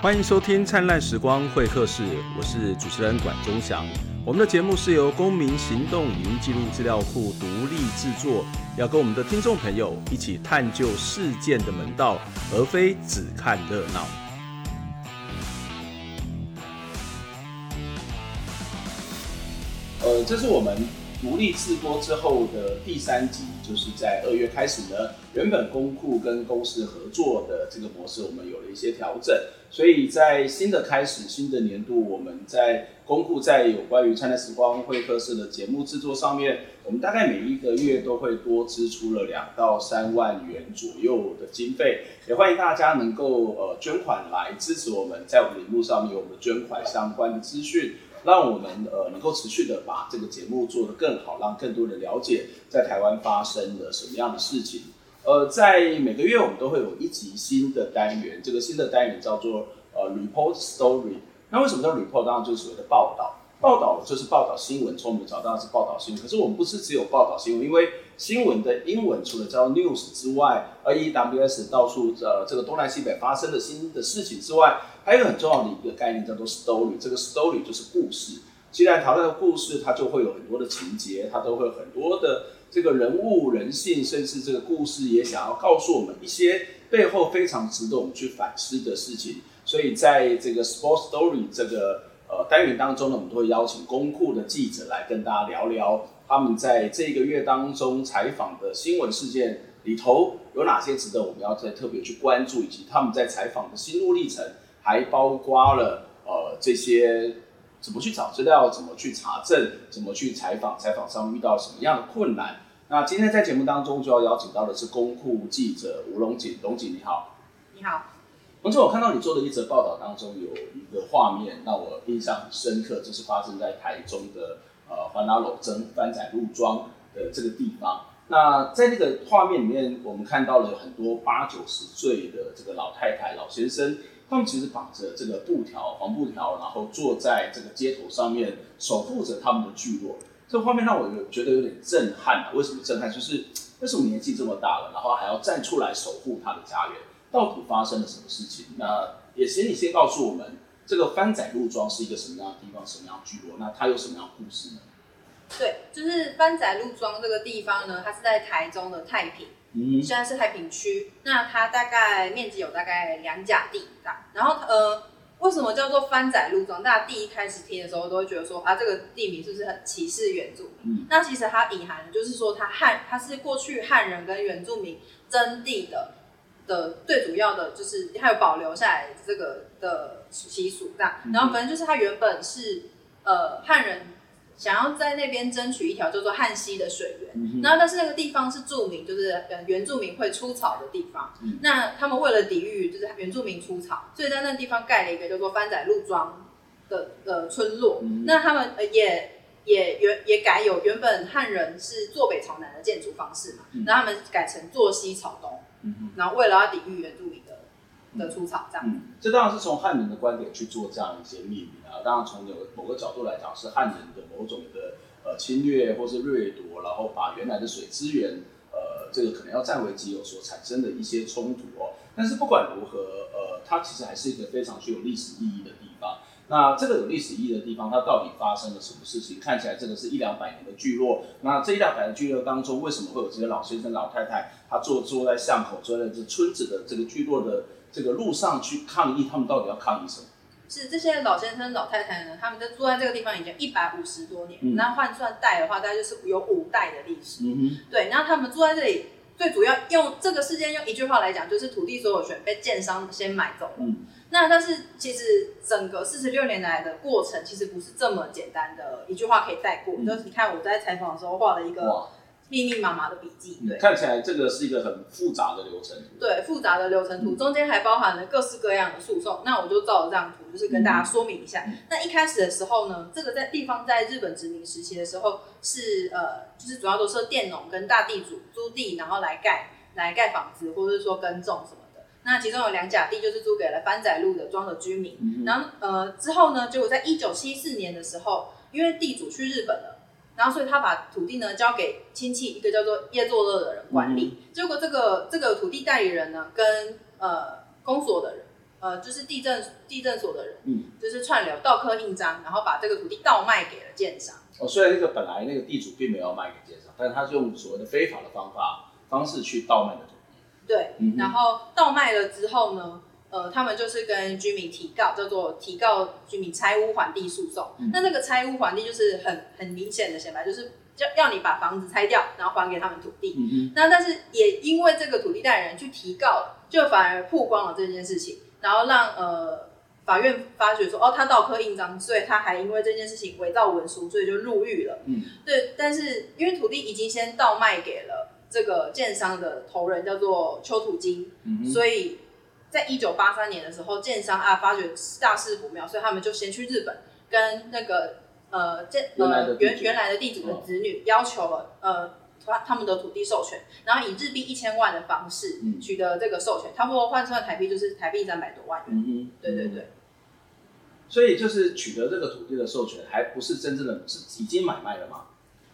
欢迎收听《灿烂时光会客室》，我是主持人管中祥。我们的节目是由公民行动影音记录资料库独立制作，要跟我们的听众朋友一起探究事件的门道，而非只看热闹。呃，这是我们独立制播之后的第三集，就是在二月开始呢。原本公库跟公司合作的这个模式，我们有了一些调整。所以在新的开始、新的年度，我们在公库在有关于灿烂时光会客室的节目制作上面，我们大概每一个月都会多支出了两到三万元左右的经费。也欢迎大家能够呃捐款来支持我们，在我们的荧幕上面有我们捐款相关的资讯。让我们呃能够持续的把这个节目做得更好，让更多人了解在台湾发生了什么样的事情。呃，在每个月我们都会有一集新的单元，这个新的单元叫做呃 Report Story。那为什么叫 Report？当然就是所谓的报道。报道就是报道新闻，从我们找到的是报道新闻。可是我们不是只有报道新闻，因为新闻的英文除了叫 news 之外，而 E W S 到处呃这个东南西北发生的新的事情之外，还有很重要的一个概念叫做 story。这个 story 就是故事。既然讨论的故事，它就会有很多的情节，它都会有很多的这个人物、人性，甚至这个故事也想要告诉我们一些背后非常值得我们去反思的事情。所以在这个 Sport Story 这个。呃，单元当中呢，我们都会邀请公库的记者来跟大家聊聊他们在这个月当中采访的新闻事件里头有哪些值得我们要再特别去关注，以及他们在采访的心路历程，还包括了呃这些怎么去找资料，怎么去查证，怎么去采访，采访上遇到什么样的困难。那今天在节目当中就要邀请到的是公库记者吴龙锦，龙锦你好。你好。而且我看到你做的一则报道当中有一个画面让我印象很深刻，就是发生在台中的呃环岛路争番仔路庄的这个地方。那在那个画面里面，我们看到了很多八九十岁的这个老太太、老先生，他们其实绑着这个布条、黄布条，然后坐在这个街头上面守护着他们的聚落。这画面让我有觉得有点震撼啊！为什么震撼？就是为什么年纪这么大了，然后还要站出来守护他的家园？到底发生了什么事情？那也请你先告诉我们，这个番仔路庄是一个什么样的地方，什么样的聚落？那它有什么样的故事呢？对，就是番仔路庄这个地方呢，它是在台中的太平，嗯，现在是太平区。那它大概面积有大概两甲地大。然后呃，为什么叫做番仔路庄？大家第一开始听的时候都会觉得说啊，这个地名是不是很歧视原住民？嗯，那其实它隐含的就是说，它汉它是过去汉人跟原住民争地的。的最主要的就是还有保留下来这个的习俗这样，然后反正就是它原本是呃汉人想要在那边争取一条叫做汉溪的水源，然后但是那个地方是著名就是呃原住民会出草的地方，那他们为了抵御就是原住民出草，所以在那个地方盖了一个叫做番仔路庄的呃村落，那他们也也原也改有原本汉人是坐北朝南的建筑方式嘛，那他们改成坐西朝东。嗯，然后为了要抵御原住民的的出草，这样、嗯。这当然是从汉人的观点去做这样一些命名啊。当然从有某个角度来讲，是汉人的某种的呃侵略或是掠夺，然后把原来的水资源呃这个可能要占为己有所产生的一些冲突哦。但是不管如何，呃，它其实还是一个非常具有历史意义的地方。那这个有历史意义的地方，它到底发生了什么事情？看起来这个是一两百年的聚落。那这一两百年的聚落当中，为什么会有这些老先生、老太太，他坐坐在巷口，坐在这村子的这个聚落的这个路上去抗议？他们到底要抗议什么？是这些老先生、老太太呢？他们在住在这个地方已经一百五十多年，嗯、那换算代的话，大概就是有五代的历史。对。然后他们住在这里，最主要用这个事件用一句话来讲，就是土地所有权被建商先买走了。嗯。那但是其实整个四十六年来的过程，其实不是这么简单的一句话可以带过。嗯、就是你看我在采访的时候画了一个密密麻麻的笔记，对，看起来这个是一个很复杂的流程图。对，复杂的流程图中间还包含了各式各样的诉讼。那我就照着这张图，就是跟大家说明一下。嗯、那一开始的时候呢，这个在地方在日本殖民时期的时候是呃，就是主要都是佃农跟大地主租地，然后来盖来盖房子，或者是说耕种什么。那其中有两甲地，就是租给了番仔路的庄的居民。嗯、然后呃之后呢，结果在一九七四年的时候，因为地主去日本了，然后所以他把土地呢交给亲戚一个叫做叶作乐的人管理。嗯、结果这个这个土地代理人呢，跟呃公所的人呃，就是地震地震所的人，嗯，就是串流倒刻印章，然后把这个土地倒卖给了建商。哦，虽然那个本来那个地主并没有卖给建商，但是他是用所谓的非法的方法方式去倒卖的土地。对，嗯、然后倒卖了之后呢，呃，他们就是跟居民提告，叫做提告居民拆屋还地诉讼。嗯、那那个拆屋还地就是很很明显的显白，就是要要你把房子拆掉，然后还给他们土地。那但是也因为这个土地代理人去提告了，就反而曝光了这件事情。然后让呃法院发觉说，哦，他倒刻印章，所以他还因为这件事情伪造文书，所以就入狱了。嗯，对。但是因为土地已经先倒卖给了这个建商的头人，叫做邱土金，嗯、所以在一九八三年的时候，建商啊发觉大事不妙，所以他们就先去日本跟那个呃建呃原原来的地主的子女要求了呃。他他们的土地授权，然后以日币一千万的方式取得这个授权，差不多换算台币就是台币三百多万元。嗯哼，对对对。所以就是取得这个土地的授权，还不是真正的是已经买卖了吗？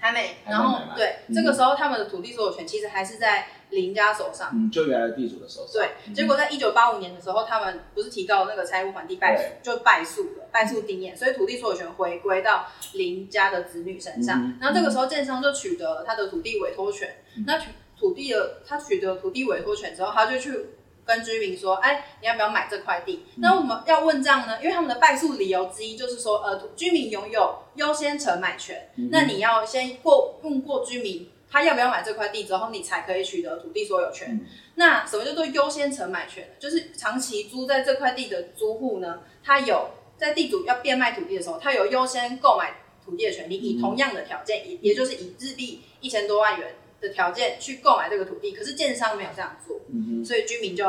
还没，然后对，这个时候他们的土地所有权其实还是在林家手上，嗯，就原来的地主的手上。对，结果在一九八五年的时候，他们不是提高那个拆屋还地败诉，就败诉了，败诉定谳，所以土地所有权回归到林家的子女身上。然后这个时候建商就取得了他的土地委托权，那土土地的他取得土地委托权之后，他就去。跟居民说，哎，你要不要买这块地？嗯、那为什么要问这样呢？因为他们的败诉理由之一就是说，呃，居民拥有优先承买权。嗯、那你要先过问过居民，他要不要买这块地之后，你才可以取得土地所有权。嗯、那什么叫做优先承买权？就是长期租在这块地的租户呢，他有在地主要变卖土地的时候，他有优先购买土地的权利，以同样的条件，也、嗯、也就是以日币一千多万元。的条件去购买这个土地，可是建商没有这样做，所以居民就，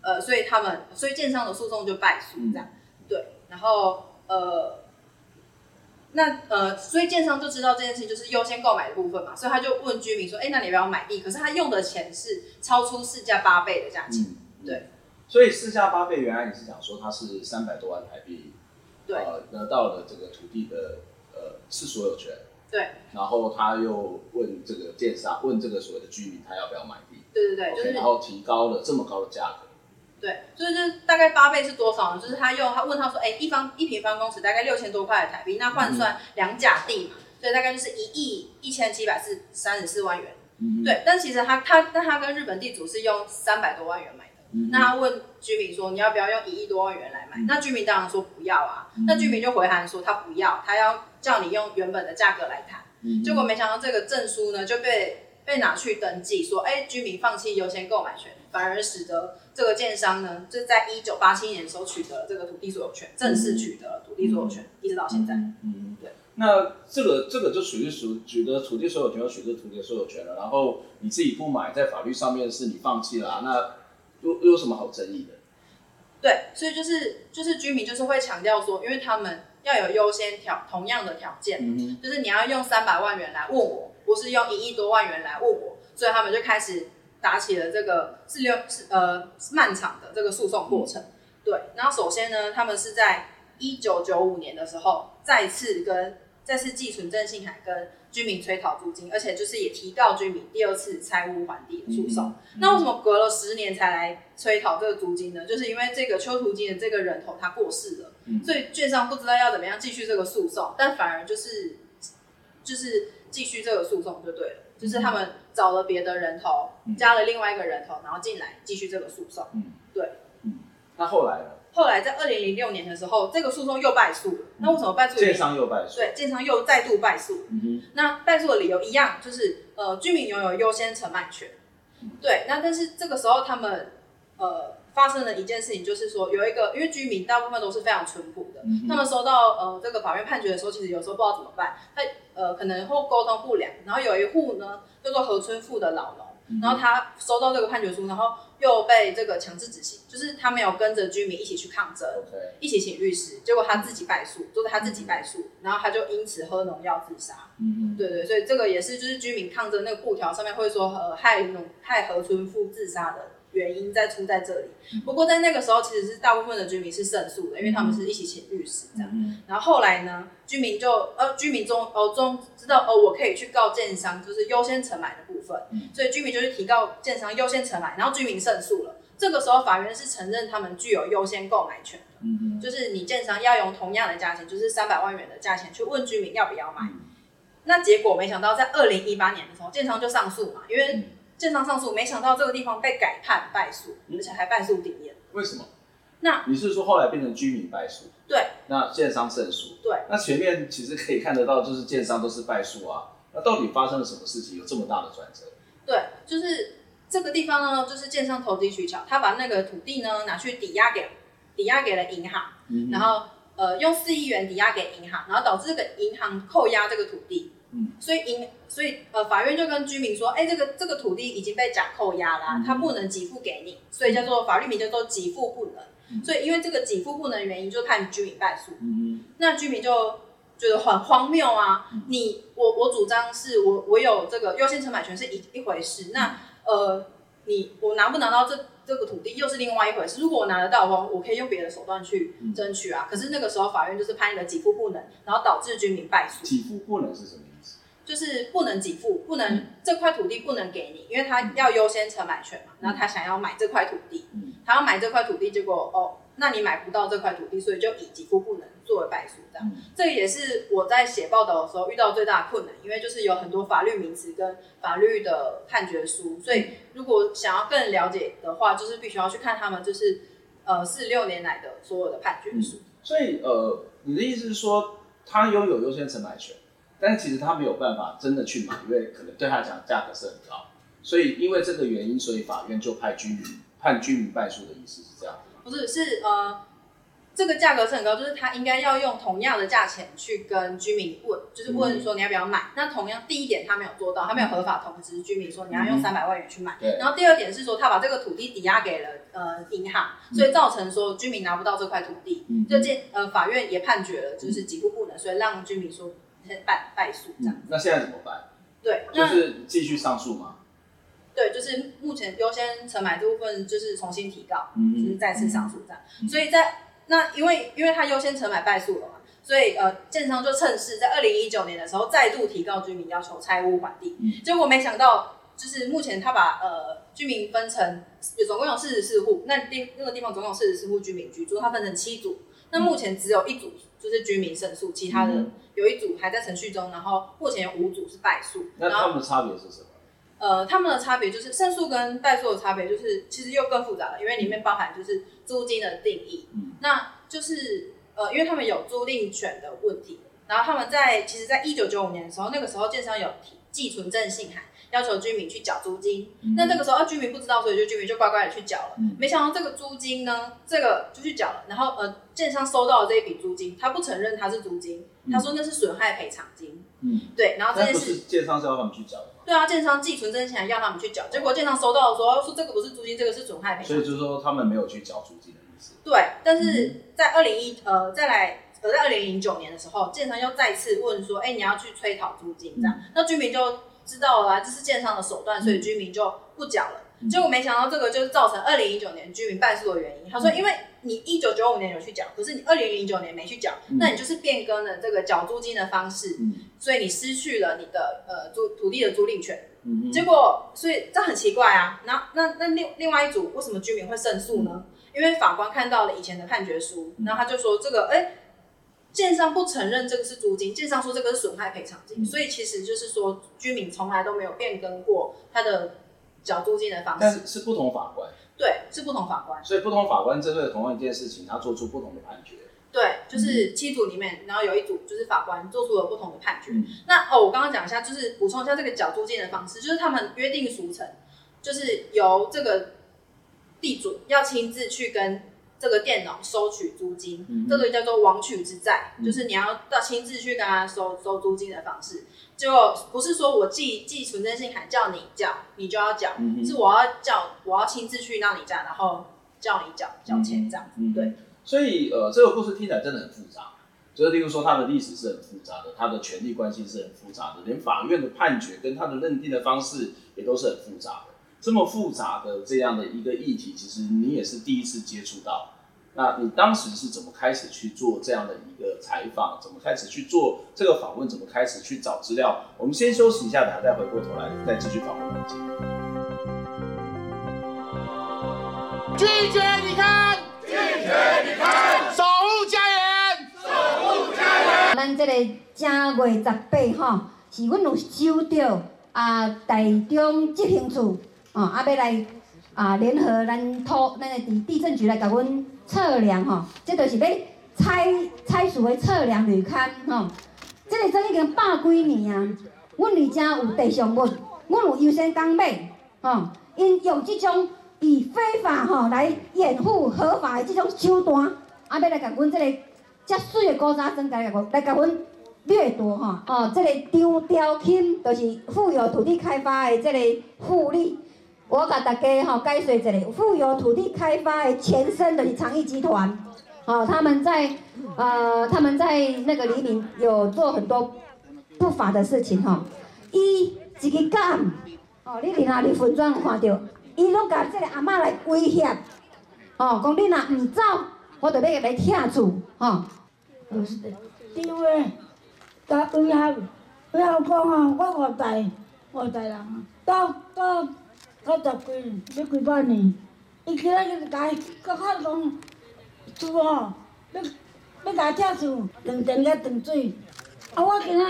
呃，所以他们，所以建商的诉讼就败诉这样，嗯、对，然后呃，那呃，所以建商就知道这件事情就是优先购买的部分嘛，所以他就问居民说，哎、欸，那你要不要买地？可是他用的钱是超出市价八倍的价钱，嗯、对，所以市价八倍，原来你是讲说它是三百多万台币，对，呃，得到了这个土地的呃是所有权。对，然后他又问这个建商，问这个所谓的居民，他要不要买地？对对对，okay, 就是然后提高了这么高的价格。对，所以就是大概八倍是多少呢？就是他用他问他说，哎，一方一平方公尺大概六千多块的台币，那换算两甲地嘛，嗯、所以大概就是一亿一千七百四三十四万元。嗯哼，对，但其实他他但他跟日本地主是用三百多万元买的。嗯、那他问居民说，你要不要用一亿多万元来买？嗯、那居民当然说不要啊。嗯、那居民就回函说他不要，他要。叫你用原本的价格来谈，嗯、结果没想到这个证书呢就被被拿去登记，说哎，居民放弃优先购买权，反而使得这个建商呢就在一九八七年的时候取得了这个土地所有权，正式取得了土地所有权，嗯、一直到现在。嗯，对。那这个这个就属于属取得土地所有权，又取得土地所有权了，然后你自己不买，在法律上面是你放弃了，啊，那又又有什么好争议的？对，所以就是就是居民就是会强调说，因为他们。要有优先条同样的条件，嗯、就是你要用三百万元来问我，不是用一亿多万元来问我，所以他们就开始打起了这个是六是呃漫长的这个诉讼过程。嗯、对，然后首先呢，他们是在一九九五年的时候再次跟再次寄存郑信海跟居民催讨租金，而且就是也提告居民第二次拆屋还地的诉讼。那为什么隔了十年才来催讨这个租金呢？就是因为这个邱图金的这个人头他过世了。所以券商不知道要怎么样继续这个诉讼，但反而就是就是继续这个诉讼就对了，就是他们找了别的人头，加了另外一个人头，然后进来继续这个诉讼。嗯，对。嗯，那后来呢？后来在二零零六年的时候，这个诉讼又败诉了。那为什么败诉？建商又败诉。对，建商又再度败诉。嗯哼。那败诉的理由一样，就是呃，居民拥有优先承买权。对，那但是这个时候他们呃。发生了一件事情，就是说有一个，因为居民大部分都是非常淳朴的，嗯、他们收到呃这个法院判决的时候，其实有时候不知道怎么办，他呃可能会沟通不良，然后有一户呢叫做何村富的老农，然后他收到这个判决书，然后又被这个强制执行，就是他没有跟着居民一起去抗争.一起请律师，结果他自己败诉，都、就是他自己败诉，然后他就因此喝农药自杀，嗯嗯对对，所以这个也是就是居民抗争那个布条上面会说呃害农害河村妇自杀的。原因在出在这里，不过在那个时候，其实是大部分的居民是胜诉的，因为他们是一起请律师这样。然后后来呢，居民就呃，居民中哦中知道哦，我可以去告建商，就是优先承买的部分，所以居民就去提告建商优先承买，然后居民胜诉了，这个时候法院是承认他们具有优先购买权的，就是你建商要用同样的价钱，就是三百万元的价钱去问居民要不要买。嗯、那结果没想到在二零一八年的时候，建商就上诉嘛，因为建商上诉，没想到这个地方被改判败诉，而且还败诉顶谳。为什么？那你是说后来变成居民败诉？对。那建商胜诉？对。那前面其实可以看得到，就是建商都是败诉啊。那到底发生了什么事情，有这么大的转折？对，就是。这个地方呢，就是建商投机取巧，他把那个土地呢拿去抵押给抵押给了银行，嗯、然后呃用四亿元抵押给银行，然后导致这个银行扣押这个土地，嗯，所以银所以呃法院就跟居民说，哎，这个这个土地已经被假扣押了，嗯，他不能给付给你，所以叫做法律名叫做给付不能，嗯，所以因为这个给付不能的原因，就判居民败诉，嗯，那居民就觉得很荒谬啊，嗯，你我我主张是我我有这个优先承买权是一一回事，那。呃，你我拿不拿到这这个土地又是另外一回事。如果我拿得到的话，我可以用别的手段去争取啊。嗯、可是那个时候法院就是判你的给付不能，然后导致居民败诉。给付不能是什么？就是不能给付，不能、嗯、这块土地不能给你，因为他要优先承买权嘛。然后他想要买这块土地，嗯、他要买这块土地，结果哦，那你买不到这块土地，所以就以给付不能。作为败诉，这样、嗯，这也是我在写报道的时候遇到最大的困难，因为就是有很多法律名词跟法律的判决书，所以如果想要更了解的话，就是必须要去看他们就是呃四六年来的所有的判决书。嗯、所以呃，你的意思是说，他拥有优先承买权，但是其实他没有办法真的去买，因为可能对他讲价格是很高，所以因为这个原因，所以法院就派居民判居民败诉的意思是这样？不是，是呃。这个价格是很高，就是他应该要用同样的价钱去跟居民问，就是问说你要不要买。嗯、那同样第一点他没有做到，他没有合法通知居民说你要用三百万元去买。嗯、然后第二点是说他把这个土地抵押给了呃银行，所以造成说居民拿不到这块土地。嗯，就见呃法院也判决了，就是几乎不能，所以让居民说败败诉这样、嗯。那现在怎么办？对，就是继续上诉吗？对，就是目前优先承买这部分就是重新提告，嗯、就是再次上诉这样。嗯、所以在那因为因为他优先承买败诉了嘛，所以呃，建商就趁势在二零一九年的时候再度提告居民，要求拆屋还地。嗯，结果没想到，就是目前他把呃居民分成，总共有四十四户，那地那个地方总共有四十四户居民居住，他分成七组。那目前只有一组就是居民胜诉，其他的有一组还在程序中，然后目前有五组是败诉。那他们的差别是什么？呃，他们的差别就是胜诉跟败诉的差别，就是其实又更复杂了，因为里面包含就是租金的定义，嗯，那就是呃，因为他们有租赁权的问题，然后他们在其实，在一九九五年的时候，那个时候建商有提寄存证信函，要求居民去缴租金，嗯、那这个时候啊，居民不知道，所以就居民就乖乖的去缴了，嗯，没想到这个租金呢，这个就去缴了，然后呃，建商收到了这一笔租金，他不承认他是租金，嗯、他说那是损害赔偿金，嗯，对，然后这件事建商是要他们去缴的。对啊，建商寄存证信函要他们去缴，结果建商收到的时候说这个不是租金，这个是损害赔偿。所以就是说他们没有去缴租金的意思。对，但是在二零一呃再来呃在二零零九年的时候，建商又再次问说，哎，你要去催讨租金这样，嗯、那居民就知道了，这是建商的手段，所以居民就不缴了。嗯、结果没想到这个就是造成二零一九年居民败诉的原因。他说，因为你一九九五年有去缴，可是你二零零九年没去缴，嗯、那你就是变更了这个缴租金的方式，嗯、所以你失去了你的呃租土地的租赁权。嗯、结果，所以这很奇怪啊。那那那另另外一组为什么居民会胜诉呢？嗯、因为法官看到了以前的判决书，然后他就说这个哎，建商不承认这个是租金，建商说这个是损害赔偿金，嗯、所以其实就是说居民从来都没有变更过他的缴租金的方式。但是是不同法官。对，是不同法官，所以不同法官针对同样一件事情，他做出不同的判决。对，就是七组里面，然后有一组就是法官做出了不同的判决。嗯、那哦，我刚刚讲一下，就是补充一下这个缴租金的方式，就是他们约定俗成，就是由这个地主要亲自去跟这个店长收取租金，这个叫做网取之债，嗯、就是你要到亲自去跟他收收租金的方式。就不是说我寄寄存证信函叫你缴，你就要缴，嗯、是我要叫我要亲自去到你家，然后叫你缴缴钱这样子。嗯、对，所以呃，这个故事听起来真的很复杂，就是例如说它的历史是很复杂的，它的权利关系是很复杂的，连法院的判决跟它的认定的方式也都是很复杂的。这么复杂的这样的一个议题，其实你也是第一次接触到。那你当时是怎么开始去做这样的一个采访？怎么开始去做这个访问？怎么开始去找资料？我们先休息一下，等下再回过头来再继续访问。拒绝离开，拒绝离开，守护家园，守护家园。咱这个正月十八吼，是阮有收到啊台中执行处哦，啊要来啊联合咱土咱个地地震局来甲阮测量吼，这就是要采采取的测量履勘吼，这个做已经百几年啊，阮里正有地上物，阮有优先岗位吼，因用这种。以非法吼来掩护合法的这种手段，啊，要来甲阮这个遮水的古早庄来甲来甲阮掠夺吼，哦，这个张雕鑫就是富有土地开发的这个富力，我甲大家吼解说一下，富有土地开发的前身就是长益集团，哦，他们在呃他们在那个黎明有做很多不法的事情吼，伊一个干，哦，你伫哪里分装看到？伊拢甲即个阿嬷来威胁，哦，讲你若毋走，我就要来拆厝，吼。因为甲威胁，威胁讲吼，我外代外代人，到到到十几要几百年，伊今仔日甲伊阁较讲厝吼，要要甲拆厝，断电甲断水，啊我今仔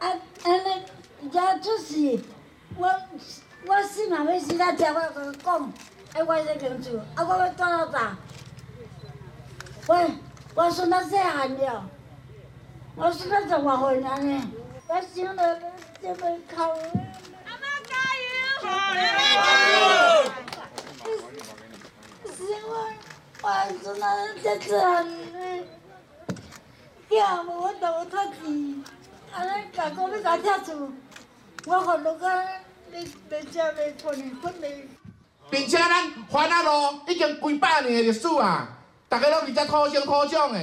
啊安尼才出事，我。我死嘛要死啦！只我甲讲，哎，我这间厝，啊，我要住到咋？我我孙仔细汉了，我孙仔十外岁了呢，我想着要要哭。阿妈加油！阿妈加油！是我我孙仔这次汉呢，囝无法度读书，安尼甲讲要甲拆厝，我看落去。并且咱番仔路已经几百年的历史啊，大家拢伫遮土生土长的，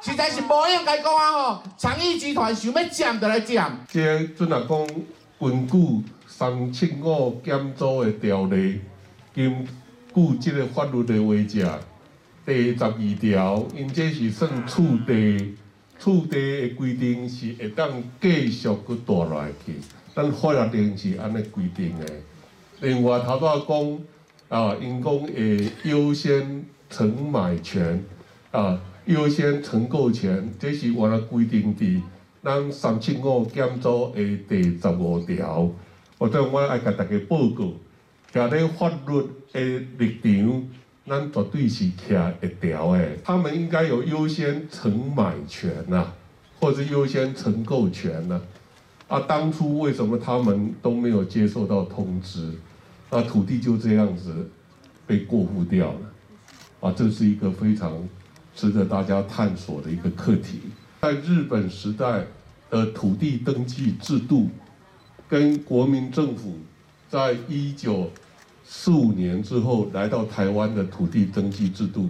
实在是无应该讲啊吼！长益集团想要占就来占。即阵若讲根据三七五减租的条例，根据即个法律的话则，第十二条，因这是算厝地，厝地的规定是会当继续去住落去。咱法律定是安尼规定的。另外头拄仔讲啊，因讲会优先承买权啊，优先承购权，这是原来规定伫咱三七五减租的第十五条。或者我爱甲大家报告，徛咧法律的立场，咱绝对是徛一条诶。他们应该有优先承买权呐，或者优先承购权呐。啊，当初为什么他们都没有接受到通知？那，土地就这样子被过户掉了。啊，这是一个非常值得大家探索的一个课题。在日本时代的土地登记制度，跟国民政府在一九四五年之后来到台湾的土地登记制度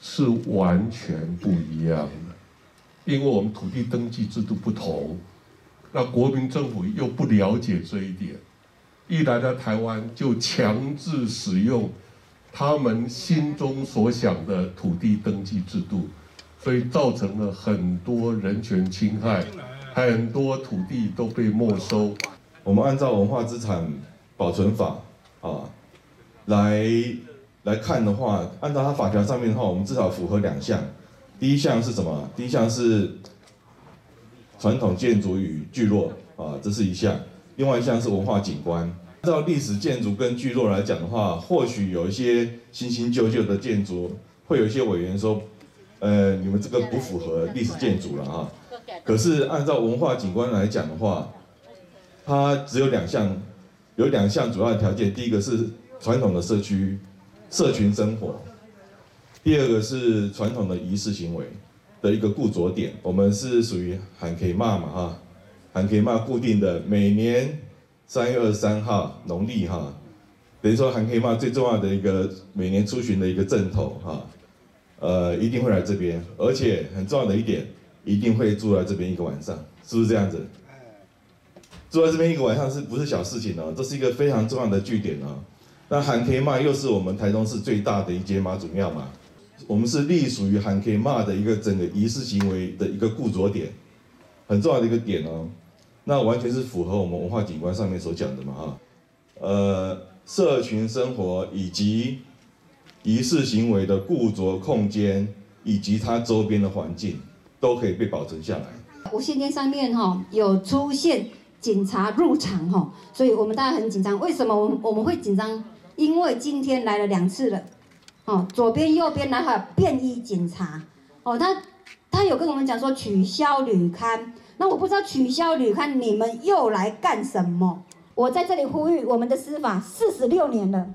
是完全不一样的，因为我们土地登记制度不同。那国民政府又不了解这一点，一来到台湾就强制使用他们心中所想的土地登记制度，所以造成了很多人权侵害，很多土地都被没收。我们按照文化资产保存法啊来来看的话，按照它法条上面的话，我们至少符合两项。第一项是什么？第一项是。传统建筑与聚落啊，这是一项；另外一项是文化景观。按照历史建筑跟聚落来讲的话，或许有一些新新旧旧的建筑，会有一些委员说，呃，你们这个不符合历史建筑了啊。可是按照文化景观来讲的话，它只有两项，有两项主要的条件：第一个是传统的社区、社群生活；第二个是传统的仪式行为。的一个固着点，我们是属于喊 K 骂嘛哈，喊 K 骂固定的，每年三月二十三号农历哈，等于说喊 K 骂最重要的一个每年出巡的一个阵头哈，呃，一定会来这边，而且很重要的一点，一定会住在这边一个晚上，是不是这样子？住在这边一个晚上是不是小事情呢？这是一个非常重要的据点啊。那喊 K 骂又是我们台中市最大的一间妈祖庙嘛。我们是隶属于喊 K 骂的一个整个仪式行为的一个固着点，很重要的一个点哦。那完全是符合我们文化景观上面所讲的嘛哈。呃，社群生活以及仪式行为的固着空间以及它周边的环境，都可以被保存下来。无线电上面哈有出现警察入场哈，所以我们大家很紧张。为什么我们我们会紧张？因为今天来了两次了，哦，左边右边来了便衣警察，哦，他他有跟我们讲说取消旅刊，那我不知道取消旅刊你们又来干什么？我在这里呼吁我们的司法四十六年了，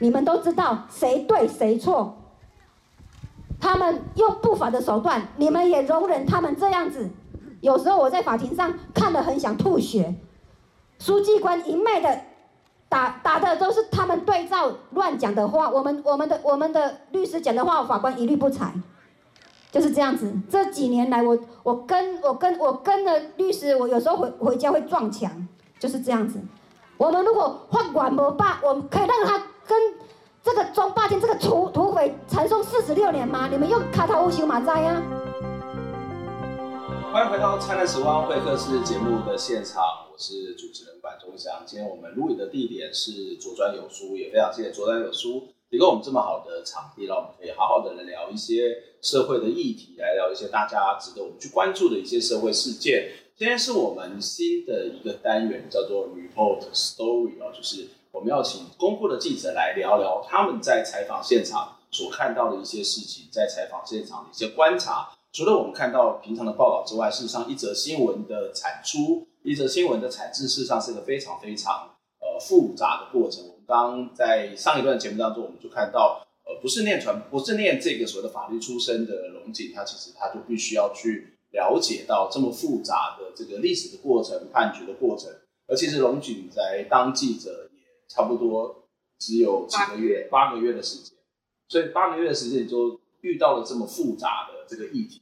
你们都知道谁对谁错。他们用不法的手段，你们也容忍他们这样子。有时候我在法庭上看得很想吐血。书记官一昧的打打的都是他们对照乱讲的话，我们我们的我们的律师讲的话，法官一律不采，就是这样子。这几年来我，我跟我跟我跟了律师，我有时候回回家会撞墙，就是这样子。我们如果法官无霸，我们可以让他跟这个中霸天这个土土匪缠讼四十六年吗？你们又卡头乌修马灾呀？欢迎回到《灿烂时光会客室》节目的现场，我是主持人管中祥。今天我们录影的地点是左转有书，也非常谢谢左转有书提供我们这么好的场地，让我们可以好好的来聊一些社会的议题，来聊一些大家值得我们去关注的一些社会事件。今天是我们新的一个单元，叫做 Report Story 哦，就是我们要请公布的记者来聊聊他们在采访现场所看到的一些事情，在采访现场的一些观察。除了我们看到平常的报道之外，事实上一则新闻的产出，一则新闻的产制，事实上是一个非常非常呃复杂的过程。我们刚刚在上一段节目当中，我们就看到，呃，不是念传，不是念这个所谓的法律出身的龙井，他其实他就必须要去。了解到这么复杂的这个历史的过程、判决的过程，而其实龙井在当记者也差不多只有几个月，八个月的时间，所以八个月的时间你就遇到了这么复杂的这个议题。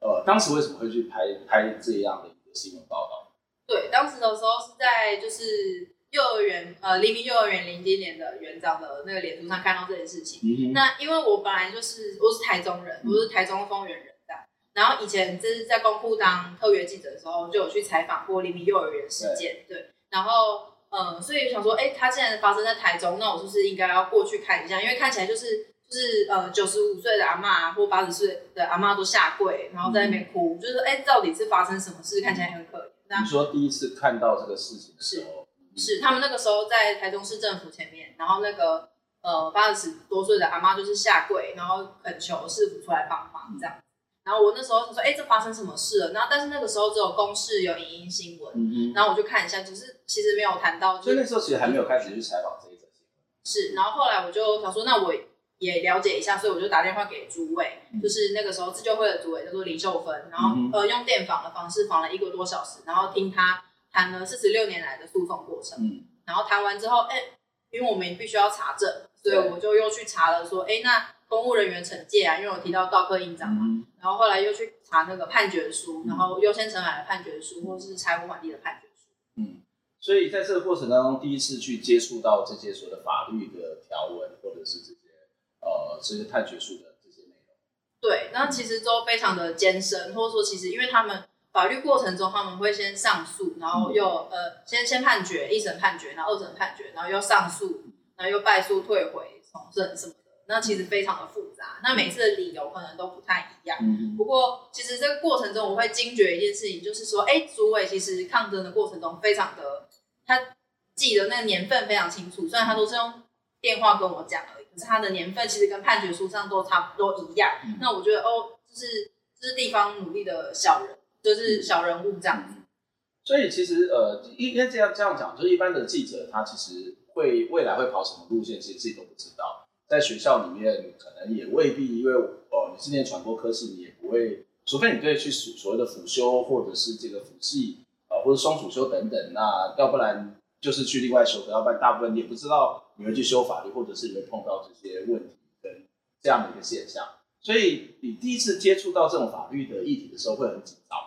呃，当时为什么会去拍拍这样的一个新闻报道？对，当时的时候是在就是幼儿园，呃，黎明幼儿园零今年的园长的那个脸书上看到这件事情。嗯、那因为我本来就是我是台中人，我是台中丰原人。然后以前就是在公库当特约记者的时候，就有去采访过黎明幼儿园事件，对，对。然后，呃，所以想说，哎，他既然发生在台中，那我是不是应该要过去看一下？因为看起来就是就是呃九十五岁的阿嬷或八十岁的阿嬷都下跪，然后在那边哭，嗯、就是哎，到底是发生什么事？看起来很可怜。那你说第一次看到这个事情的时候，是是他们那个时候在台中市政府前面，然后那个呃八十多岁的阿妈就是下跪，然后恳求市府出来帮忙这样。然后我那时候就说，哎，这发生什么事了？然后但是那个时候只有公视有影音新闻，嗯、然后我就看一下，只是其实没有谈到。所以那时候其实还没有开始去采访这一则新闻。是，然后后来我就想说，那我也了解一下，所以我就打电话给主委，嗯、就是那个时候自救会的主委叫做李秀芬，然后、嗯、呃用电访的方式访了一个多小时，然后听他谈了四十六年来的诉讼过程。嗯、然后谈完之后，哎，因为我们必须要查证，所以我就又去查了，说，哎，那。公务人员惩戒啊，因为我提到道科印章嘛，嗯、然后后来又去查那个判决书，嗯、然后优先承买的判决书，或是拆屋还地的判决书。嗯，所以在这个过程当中，第一次去接触到这些所谓的法律的条文，或者是呃这些判决书的这些内容。对，那其实都非常的艰深，或者说其实因为他们法律过程中他们会先上诉，然后又、嗯、呃先先判决一审判决，然后二审判决，然后又上诉，然后又败诉退回重审什么的。那其实非常的复杂，那每次的理由可能都不太一样。嗯、不过，其实这个过程中，我会惊觉一件事情，就是说，哎，主委其实抗争的过程中，非常的，他记得那个年份非常清楚。虽然他都是用电话跟我讲而是他的年份其实跟判决书上都差不多一样。嗯、那我觉得，哦，就是这是地方努力的小人，就是小人物这样子。所以，其实呃，应该这样这样讲，就是一般的记者，他其实会未来会跑什么路线，其实自己都不知道。在学校里面，可能也未必，因为哦，你是念传播科系，你也不会，除非你对去所所谓的辅修，或者是这个辅系啊、呃，或者双主修等等，那要不然就是去另外修课，要不然大部分你也不知道你会去修法律，或者是你会碰到这些问题跟这样的一个现象。所以你第一次接触到这种法律的议题的时候，会很紧张。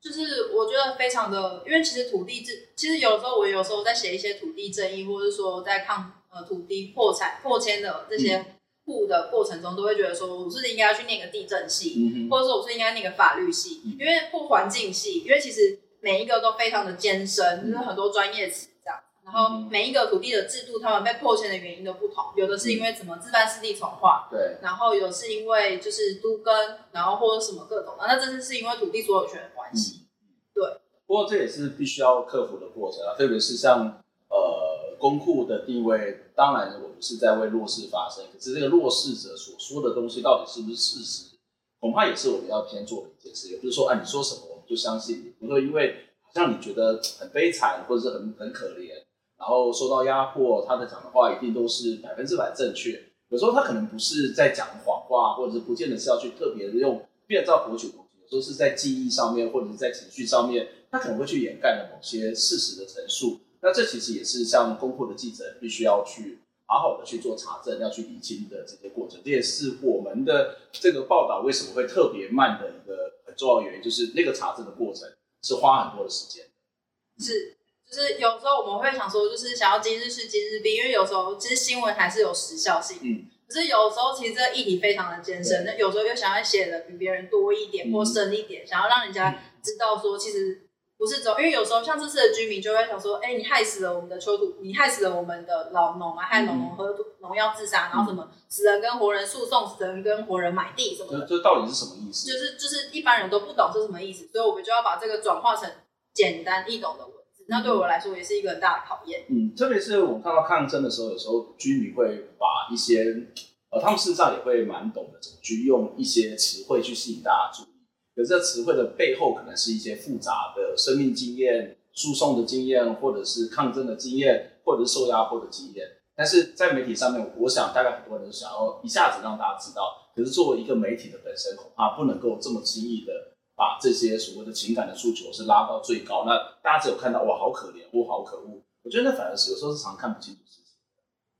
就是我觉得非常的，因为其实土地制，其实有时候我有时候在写一些土地正义，或者说在抗。呃，土地破产、破迁的这些户的过程中，都会觉得说，我是应该要去念个地震系，嗯、或者说我是应该念个法律系，嗯、因为或环境系，因为其实每一个都非常的艰深，就是很多专业词这样。然后每一个土地的制度，他们被迫迁的原因都不同，有的是因为怎么自办式地重划，对，然后有的是因为就是都跟，然后或者什么各种的，那这次是因为土地所有权的关系，对。不过这也是必须要克服的过程啊，特别是像呃公库的地位，当然我们是在为弱势发声，可是这个弱势者所说的东西到底是不是事实，恐怕也是我们要先做的一件事，也不是说啊你说什么就相信你，不会因为好像你觉得很悲惨或者是很很可怜，然后受到压迫，他的讲的话一定都是百分之百正确，有时候他可能不是在讲谎话，或者是不见得是要去特别的用变造博取同情，有时候是在记忆上面或者是在情绪上面。他可能会去掩盖了某些事实的陈述，那这其实也是像公库的记者必须要去好好的去做查证，要去理清的这些过程。这也是我们的这个报道为什么会特别慢的一个很重要的原因，就是那个查证的过程是花很多的时间。是，就是有时候我们会想说，就是想要今日事今日毕，因为有时候其实新闻还是有时效性。嗯。可是有时候其实这个议题非常的艰深，那有时候又想要写的比别人多一点或深一点，嗯、想要让人家知道说其实。不是走，因为有时候像这次的居民就会想说，哎、欸，你害死了我们的秋土，你害死了我们的老农啊，害农农喝农药自杀，然后什么死人跟活人诉讼，死人跟活人买地什么的，这到底是什么意思？就是就是一般人都不懂是什么意思，所以我们就要把这个转化成简单易懂的文字。那对我来说也是一个很大的考验。嗯，特别是我们看到抗争的时候，有时候居民会把一些呃，他们事实上也会蛮懂的怎么去用一些词汇去吸引大家注意。可是这词汇的背后，可能是一些复杂的生命经验、诉讼的经验，或者是抗争的经验，或者是受压迫的经验。但是在媒体上面，我想大概很多人想要一下子让大家知道。可是作为一个媒体的本身，恐怕不能够这么轻易的把这些所谓的情感的诉求是拉到最高。那大家只有看到哇，好可怜，或好可恶。我觉得那反而是有时候是常看不清楚事情。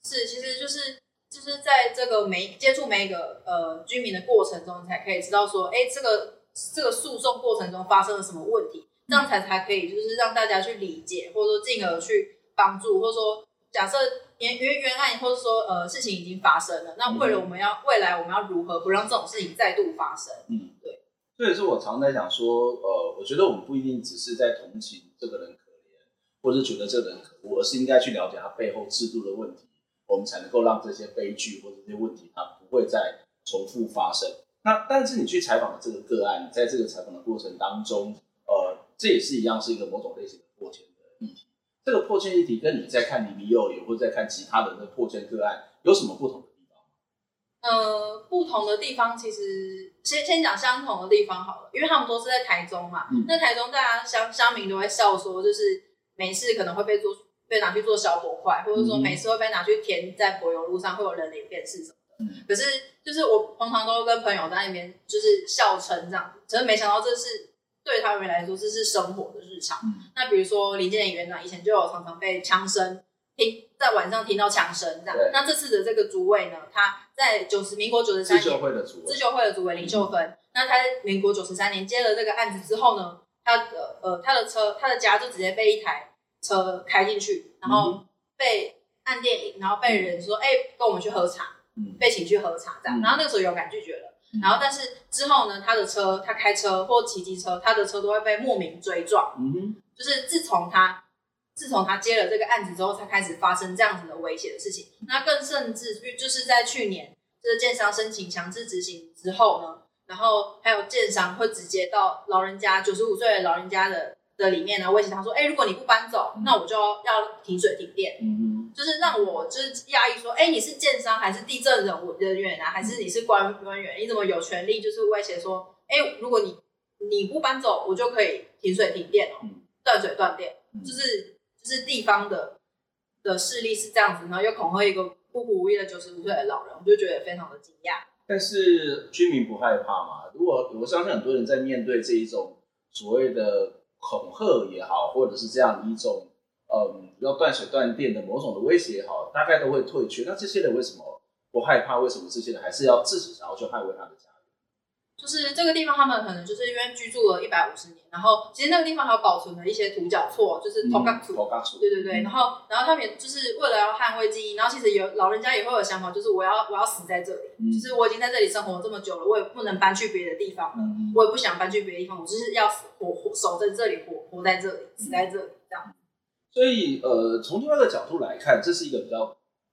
是，其实就是就是在这个每接触每一个呃居民的过程中，才可以知道说，哎，这个。这个诉讼过程中发生了什么问题，这样才才可以，就是让大家去理解，或者说进而去帮助，或者说假设冤冤冤案，或者说呃事情已经发生了，那为了我们要未来我们要如何不让这种事情再度发生？嗯，对。这也是我常在讲说，呃，我觉得我们不一定只是在同情这个人可怜，或者觉得这个人可恶，而是应该去了解他背后制度的问题，我们才能够让这些悲剧或者这些问题它不会再重复发生。那但是你去采访的这个个案，在这个采访的过程当中，呃，这也是一样是一个某种类型的破圈的议题。这个破圈议题跟你在看尼尼幼儿园或者在看其他的那破圈个案有什么不同的地方？呃，不同的地方其实先先讲相同的地方好了，因为他们都是在台中嘛。嗯、那台中大家乡乡民都会笑说，就是每次可能会被做被拿去做小火块，或者说每次会被拿去填在柏油路上会有人脸辨识什么。嗯、可是，就是我常常都跟朋友在那边就是笑称这样子，只是没想到这是对他们来说这是生活的日常。嗯、那比如说林建年园长以前就有常常被枪声听在晚上听到枪声这样。那这次的这个主委呢，他在九十民国九十三年自救会的主委，自救会的主委林秀芬，嗯、那他在民国九十三年接了这个案子之后呢，他的呃他的车他的家就直接被一台车开进去，然后被按电影，然后被人说哎、欸、跟我们去喝茶。被请去喝茶这样，然后那个时候有感拒绝了，然后但是之后呢，他的车，他开车或骑机车，他的车都会被莫名追撞。嗯哼，就是自从他自从他接了这个案子之后，才开始发生这样子的危险的事情。那更甚至就是在去年，就是建商申请强制执行之后呢，然后还有建商会直接到老人家九十五岁的老人家的的里面呢，威胁他说：“哎，如果你不搬走，那我就要停水停电。”嗯哼。就是让我就是压抑说，哎、欸，你是建商还是地震人人员啊？还是你是官官员？你怎么有权利就是威胁说，哎、欸，如果你你不搬走，我就可以停水停电哦，断水断电，就是就是地方的的势力是这样子，然后又恐吓一个不服无依的九十五岁的老人，我就觉得非常的惊讶。但是居民不害怕嘛？如果我相信很多人在面对这一种所谓的恐吓也好，或者是这样一种。嗯，要断水断电的某种的威胁也好，大概都会退去。那这些人为什么不害怕？为什么这些人还是要自己想要去捍卫他的？就是这个地方，他们可能就是因为居住了一百五十年，然后其实那个地方还有保存了一些土角厝，就是土埆厝。对对对，然后然后他们也就是为了要捍卫记忆，然后其实有老人家也会有想法，就是我要我要死在这里，嗯、就是我已经在这里生活了这么久了，我也不能搬去别的地方了，嗯、我也不想搬去别的地方，我就是要活活守在这里，活活在这里，死在这里这样。所以呃，从另外一个角度来看，这是一个比较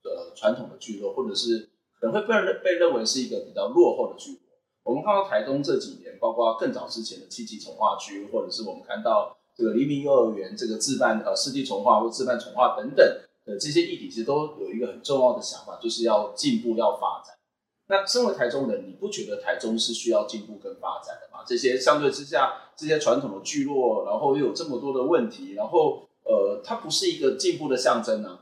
呃传统的聚落，或者是可能会被认被认为是一个比较落后的聚落。我们看到台东这几年，包括更早之前的七级重化区，或者是我们看到这个黎明幼儿园这个自办呃市地重化或自办重化等等的这些议题，其实都有一个很重要的想法，就是要进步要发展。那身为台中人，你不觉得台中是需要进步跟发展的吗？这些相对之下，这些传统的聚落，然后又有这么多的问题，然后呃，它不是一个进步的象征呢、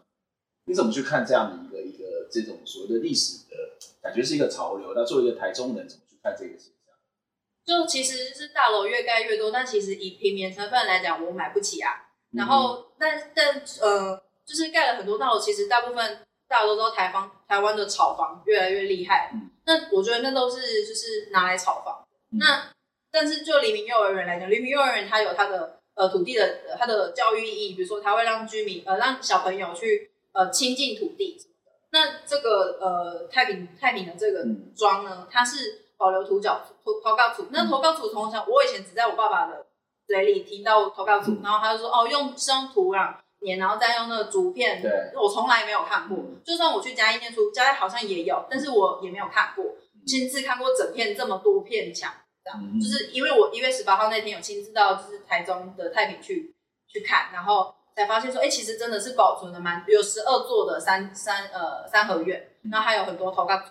你怎么去看这样的一个一个这种所谓的历史的感觉是一个潮流？那作为一个台中人，怎么？看这个现象，就其实是大楼越盖越多，但其实以平面成分来讲，我买不起啊。然后，但但呃，就是盖了很多大楼，其实大部分大楼都说台方台湾的炒房越来越厉害。那我觉得那都是就是拿来炒房。那但是就黎明幼儿园来讲，黎明幼儿园它有它的呃土地的它的教育意义，比如说它会让居民呃让小朋友去呃亲近土地什么的。那这个呃太平太平的这个庄呢，它是。保留土角土投稿土，那投稿土从小我以前只在我爸爸的嘴里听到投稿土，然后他就说哦，用是用土壤粘，然后再用那个竹片，对，我从来没有看过。就算我去嘉义念书，嘉义好像也有，但是我也没有看过，亲自看过整片这么多片墙，这样，就是因为我一月十八号那天有亲自到就是台中的太平去去看，然后才发现说，哎、欸，其实真的是保存的蛮，有十二座的三三呃三合院，然后还有很多投稿土。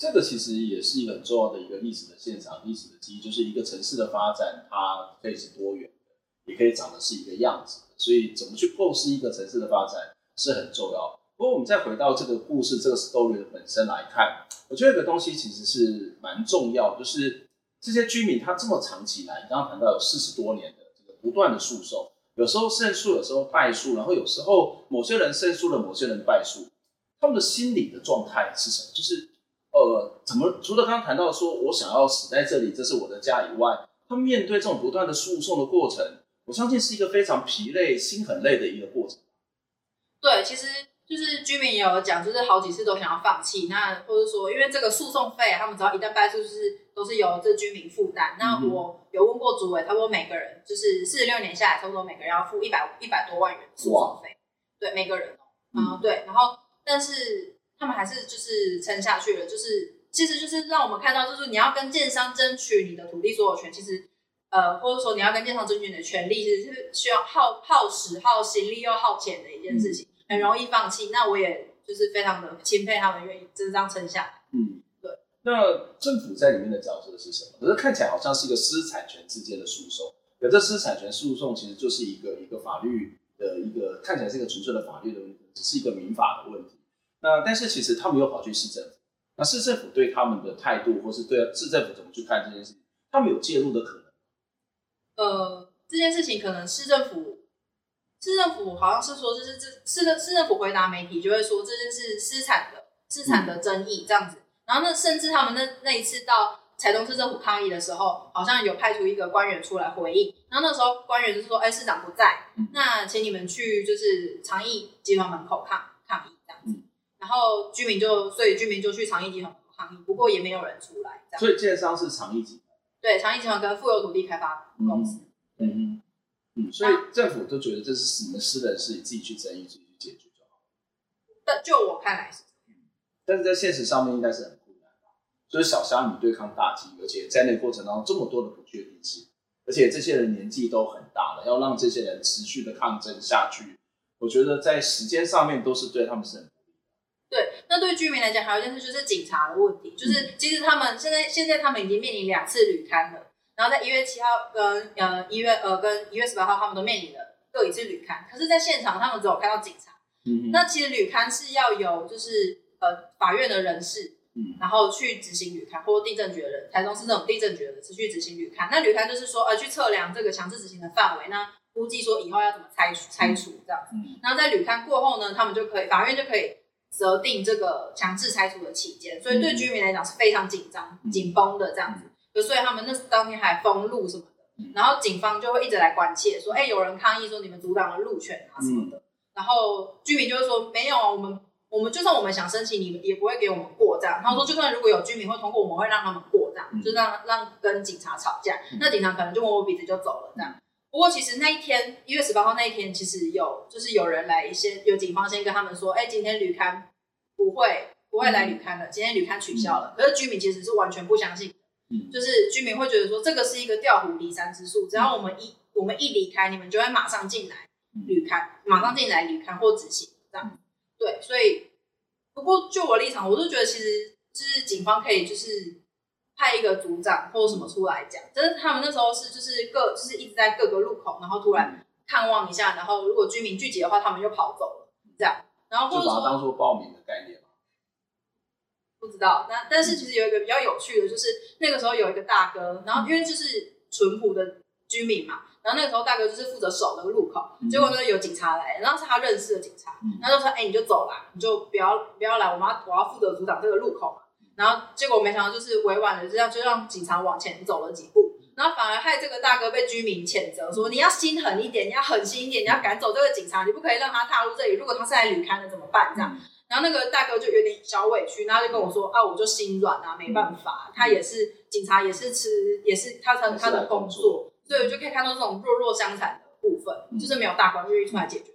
这个其实也是一个很重要的一个历史的现场，历史的记忆，就是一个城市的发展，它可以是多元的，也可以长得是一个样子。所以怎么去构思一个城市的发展是很重要。不过我们再回到这个故事，这个 story 的本身来看，我觉得有个东西其实是蛮重要，就是这些居民他这么长期来，你刚刚谈到有四十多年的这个不断的诉讼，有时候胜诉，有时候败诉，然后有时候某些人胜诉了，某些人败诉，他们的心理的状态是什么？就是。呃，怎么除了刚刚谈到说我想要死在这里，这是我的家以外，他面对这种不断的诉讼的过程，我相信是一个非常疲累、心很累的一个过程。对，其实就是居民也有讲，就是好几次都想要放弃，那或者说因为这个诉讼费，他们只要一旦败诉，就是都是由这居民负担。那我有问过主委，他说每个人就是四十六年下来，差不多每个人要付一百一百多万元诉讼费，对每个人哦，啊、嗯、对，然后但是。他们还是就是撑下去了，就是其实就是让我们看到，就是你要跟建商争取你的土地所有权，其实呃，或者说你要跟建商争取你的权利，其实是需要耗耗时、耗心力又耗钱的一件事情，很容易放弃。那我也就是非常的钦佩他们愿意就是这样撑下来。嗯，对。那政府在里面的角色是什么？可是看起来好像是一个私产权之间的诉讼，可这私产权诉讼其实就是一个一个法律的一个看起来是一个纯粹的法律的问题，只是一个民法的问题。那但是其实他们又跑去市政府，那市政府对他们的态度，或是对市政府怎么去看这件事情，他们有介入的可能？呃，这件事情可能市政府，市政府好像是说，就是这市政市政府回答媒体就会说，这件事私产的私产的争议这样子。然后那甚至他们那那一次到台中市政府抗议的时候，好像有派出一个官员出来回应。然后那时候官员就说：“哎，市长不在，那请你们去就是长义集团门口抗抗议这样子。”然后居民就，所以居民就去长义集团抗议，不过也没有人出来。这样所以建商是长义集团。对，长义集团跟富有土地开发公司。嗯嗯嗯。所以政府都觉得这是你们私人事，你自己去争议，自己去解决就好。但就我看来是。但是在现实上面应该是很困难吧？就是小虾米对抗大鸡，而且在那个过程当中这么多的不确定性，而且这些人年纪都很大了，要让这些人持续的抗争下去，我觉得在时间上面都是对他们是很。对，那对居民来讲，还有一件事就是警察的问题，就是其实他们现在现在他们已经面临两次旅刊了，然后在一月七号跟呃一月呃跟一月十八号，他们都面临了各一次旅刊，可是，在现场他们只有看到警察。嗯，那其实旅刊是要有就是呃法院的人士，嗯，然后去执行旅刊，或地震局的人，台中市那种地震局的人士去执行旅刊。那旅刊就是说呃去测量这个强制执行的范围，那估计说以后要怎么拆拆除这样子。嗯，然后在旅刊过后呢，他们就可以法院就可以。择定这个强制拆除的期间，所以对居民来讲是非常紧张、紧绷的这样子。就所以他们那当天还封路什么的，然后警方就会一直来关切，说：“哎、欸，有人抗议说你们阻挡了路权啊什么的。”然后居民就会说：“没有，我们我们就算我们想申请，你们也不会给我们过这样。”他说：“就算如果有居民会通过，我们会让他们过这样，就让让跟警察吵架。那警察可能就摸摸鼻子就走了这样。”不过其实那一天一月十八号那一天，其实有就是有人来一些有警方先跟他们说，哎，今天旅刊不会不会来旅刊了，今天旅刊取消了。可是居民其实是完全不相信，嗯，就是居民会觉得说这个是一个调虎离山之术，只要我们一我们一离开，你们就会马上进来旅刊，马上进来旅刊或执行这样。对，所以不过就我立场，我就觉得其实就是警方可以就是。派一个组长或者什么出来讲，就是他们那时候是就是各就是一直在各个路口，然后突然看望一下，然后如果居民聚集的话，他们就跑走了，这样。然后或者说就把它当做报名的概念嘛。不知道，但但是其实有一个比较有趣的，就是那个时候有一个大哥，然后因为就是淳朴的居民嘛，然后那个时候大哥就是负责守那个路口，结果呢有警察来，然后是他认识的警察，他就说：“哎，你就走啦，你就不要不要来，我要我要负责阻挡这个路口嘛。”然后结果没想到，就是委婉的这样，就让警察往前走了几步，然后反而害这个大哥被居民谴责说：“你要心狠一点，你要狠心一点，你要赶走这个警察，你不可以让他踏入这里。如果他是来履勘的怎么办？”这样，然后那个大哥就有点小委屈，然后就跟我说：“啊，我就心软啊，没办法，他也是警察，也是吃，也是他他他的工作，所以我就可以看到这种弱弱相残的部分，就是没有大官愿意出来解决的问题。”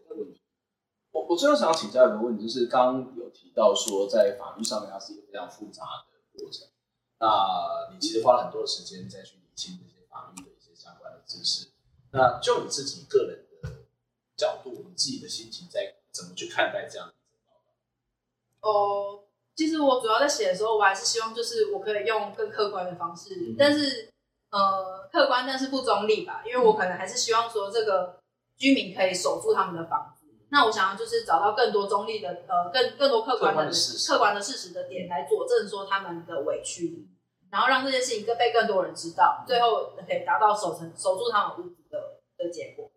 我我最后想要请教一个问题，就是刚刚有提到说，在法律上面它是一个非常复杂的过程。那你其实花了很多的时间再去理清这些法律的一些相关的知识。那就你自己个人的角度，你自己的心情，在怎么去看待这样的报道？哦，其实我主要在写的时候，我还是希望就是我可以用更客观的方式，嗯、但是呃，客观但是不中立吧，因为我可能还是希望说这个居民可以守住他们的房子。那我想要就是找到更多中立的，呃，更更多客观的客观的事实，客观的事实的点来佐证说他们的委屈，然后让这件事情更被更多人知道，最后可以达到守成守住他们屋子的的结果。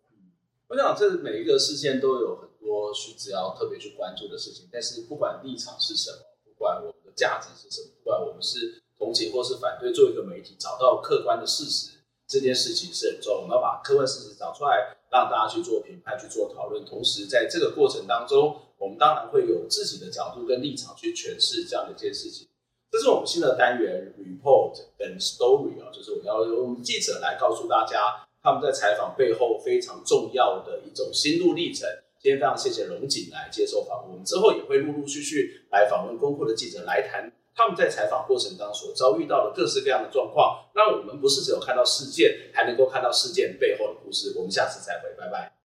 我想这每一个事件都有很多需只要特别去关注的事情，但是不管立场是什么，不管我们的价值是什么，不管我们是同情或是反对，做一个媒体找到客观的事实，这件事情是很重要。我们要把客观事实找出来。让大家去做评判、去做讨论，同时在这个过程当中，我们当然会有自己的角度跟立场去诠释这样的一件事情。这是我们新的单元 Report 跟 Story 啊，就是我要用记者来告诉大家他们在采访背后非常重要的一种心路历程。今天非常谢谢龙井来接受访问，我们之后也会陆陆续续来访问公库的记者来谈他们在采访过程当中所遭遇到的各式各样的状况。那我们不是只有看到事件，还能够看到事件背后的故事。我们下次再会，拜拜。